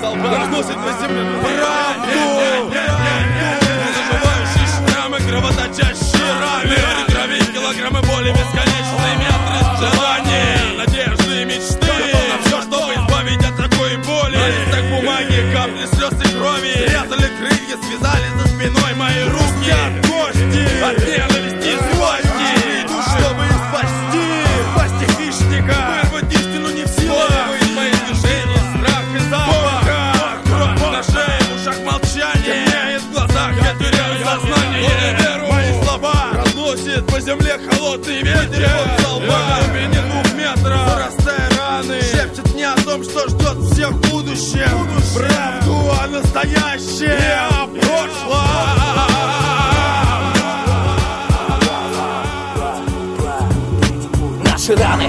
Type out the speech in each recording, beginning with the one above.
солдат Разносит на земле правду Заживающие шрамы, кровоточащие раны Крови, килограммы боли, бесконечные метры желаний Надежды и мечты На все, чтобы избавить от такой боли На листах бумаги, капли слез и крови Спрятали крылья, связали за спиной мои руки земле холодный ветер На глубине двух метров. Зарастая раны. Шепчет мне о том, что ждет всех в будущем. Правду о настоящем. И о прошлом. Наши раны,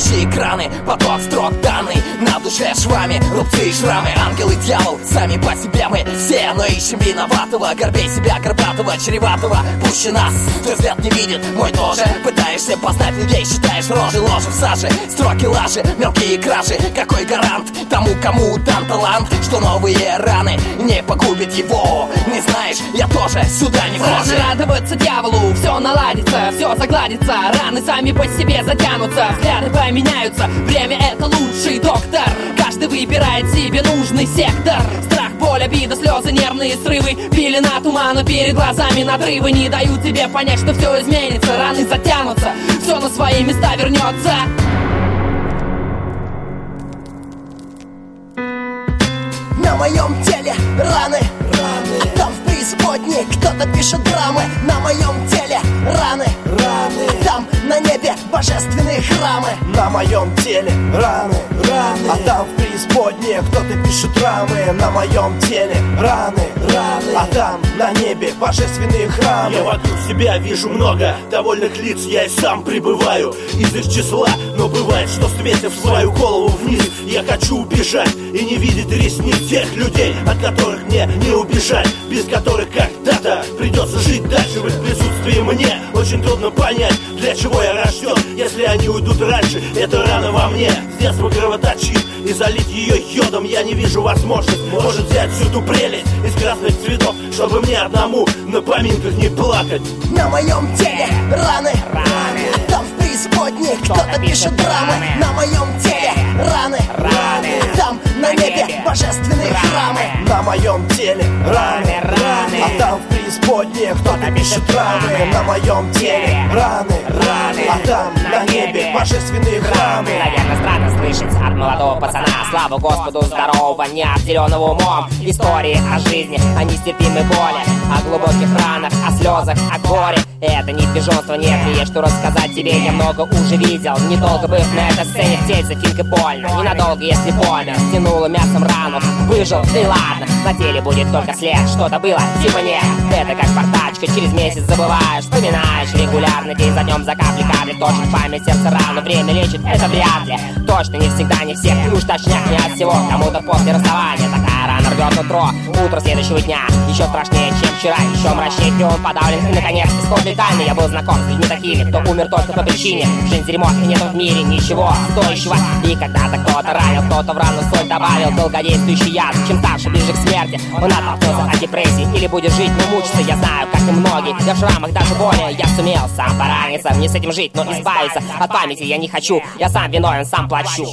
не стянущие краны Поток строк данный На душе швами, рубцы и шрамы Ангел и дьявол, сами по себе мы Все, но ищем виноватого Горбей себя, горбатого, чреватого Пуще нас, твой взгляд не видит Мой тоже, пытаешься познать людей Считаешь рожи, ложи в саже Строки лажи, мелкие кражи Какой гарант тому, кому дан талант Что новые раны не погубит его Не знаешь, я тоже сюда не вхожу. Радоваться дьяволу, все наладится, все загладится. Раны сами по себе затянутся, взгляды поменяются. Время это лучший доктор. Каждый выбирает себе нужный сектор. Страх, боль, обида, слезы, нервные срывы. Пелена тумана перед глазами надрывы. Не дают тебе понять, что все изменится. Раны затянутся, все на свои места вернется На моем теле раны. Преисподней кто-то пишет драмы На моем теле. Раны, раны. Там на небе божественные храмы. На моем теле. Раны, раны. А там в преисподней кто-то пишет рамы На моем теле? Раны, раны. А там на небе божественные храмы. Я вокруг себя вижу много довольных лиц, я и сам пребываю из их числа, но бывает, что светив свою голову вниз, я хочу убежать и не видеть ресниц тех людей, от которых мне не убежать, без которых когда-то придется жить дальше. В их присутствии мне. Очень трудно понять, для чего я рожден, они уйдут раньше, это рано во мне, с детства кровоточит, и залить ее йодом я не вижу возможность, может взять всю ту прелесть из красных цветов, чтобы мне одному на поминках не плакать. На моем теле раны, раны. А там в преисподней кто-то пишет драмы. На моем теле раны, раны. Там на небе божественные храмы. На моем теле раны, преисподней кто-то пишет рамы На моем теле раны, раны. А там на небе божественные храмы. Наверное, странно слышать от молодого пацана. Слава Господу здорового, не обделенного умом. Истории о жизни, о нестерпимой боли О глубоких ранах, о слезах, о горе Это не пижонство, нет, мне есть что рассказать тебе. Я много уже видел, недолго быв на этой сцене. В тельце финка больно, ненадолго, если помер Стянуло мясом рану, выжил, и ладно. На теле будет только след, что-то было, типа нет. Это как портачка, через месяц забываешь Вспоминаешь. Регулярно, день за днем за капли капли Точит память сердца рану, время лечит, это вряд ли. Точно не всегда, не всех, и уж точняк не от всего. Кому-то после расставания рвет утро Утро следующего дня, еще страшнее, чем вчера. Еще мрачнее, он подавлен, и наконец исход летальный Я был знаком. С людьми такими, кто умер только по причине. Жизнь дерьмо, и нет в мире ничего стоящего. И когда-то кто-то ранил, кто-то в рану соль добавил. Долгодействующий яд, чем старше, ближе к смерти. Он оттолкнулся от депрессии, или будет жить, но мучиться Я знаю, как и многие, я в шрамах даже более. Я сумел сам пораниться, не с этим жить, но избавиться От памяти я не хочу, я сам виновен, сам плачу